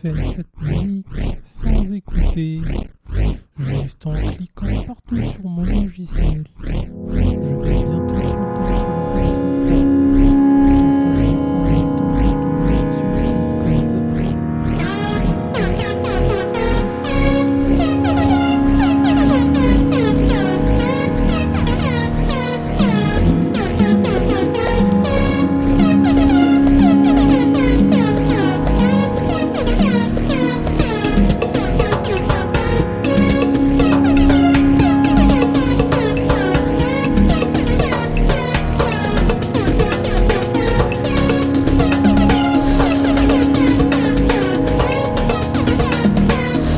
fait cette musique sans écouter, juste en cliquant partout sur mon logiciel.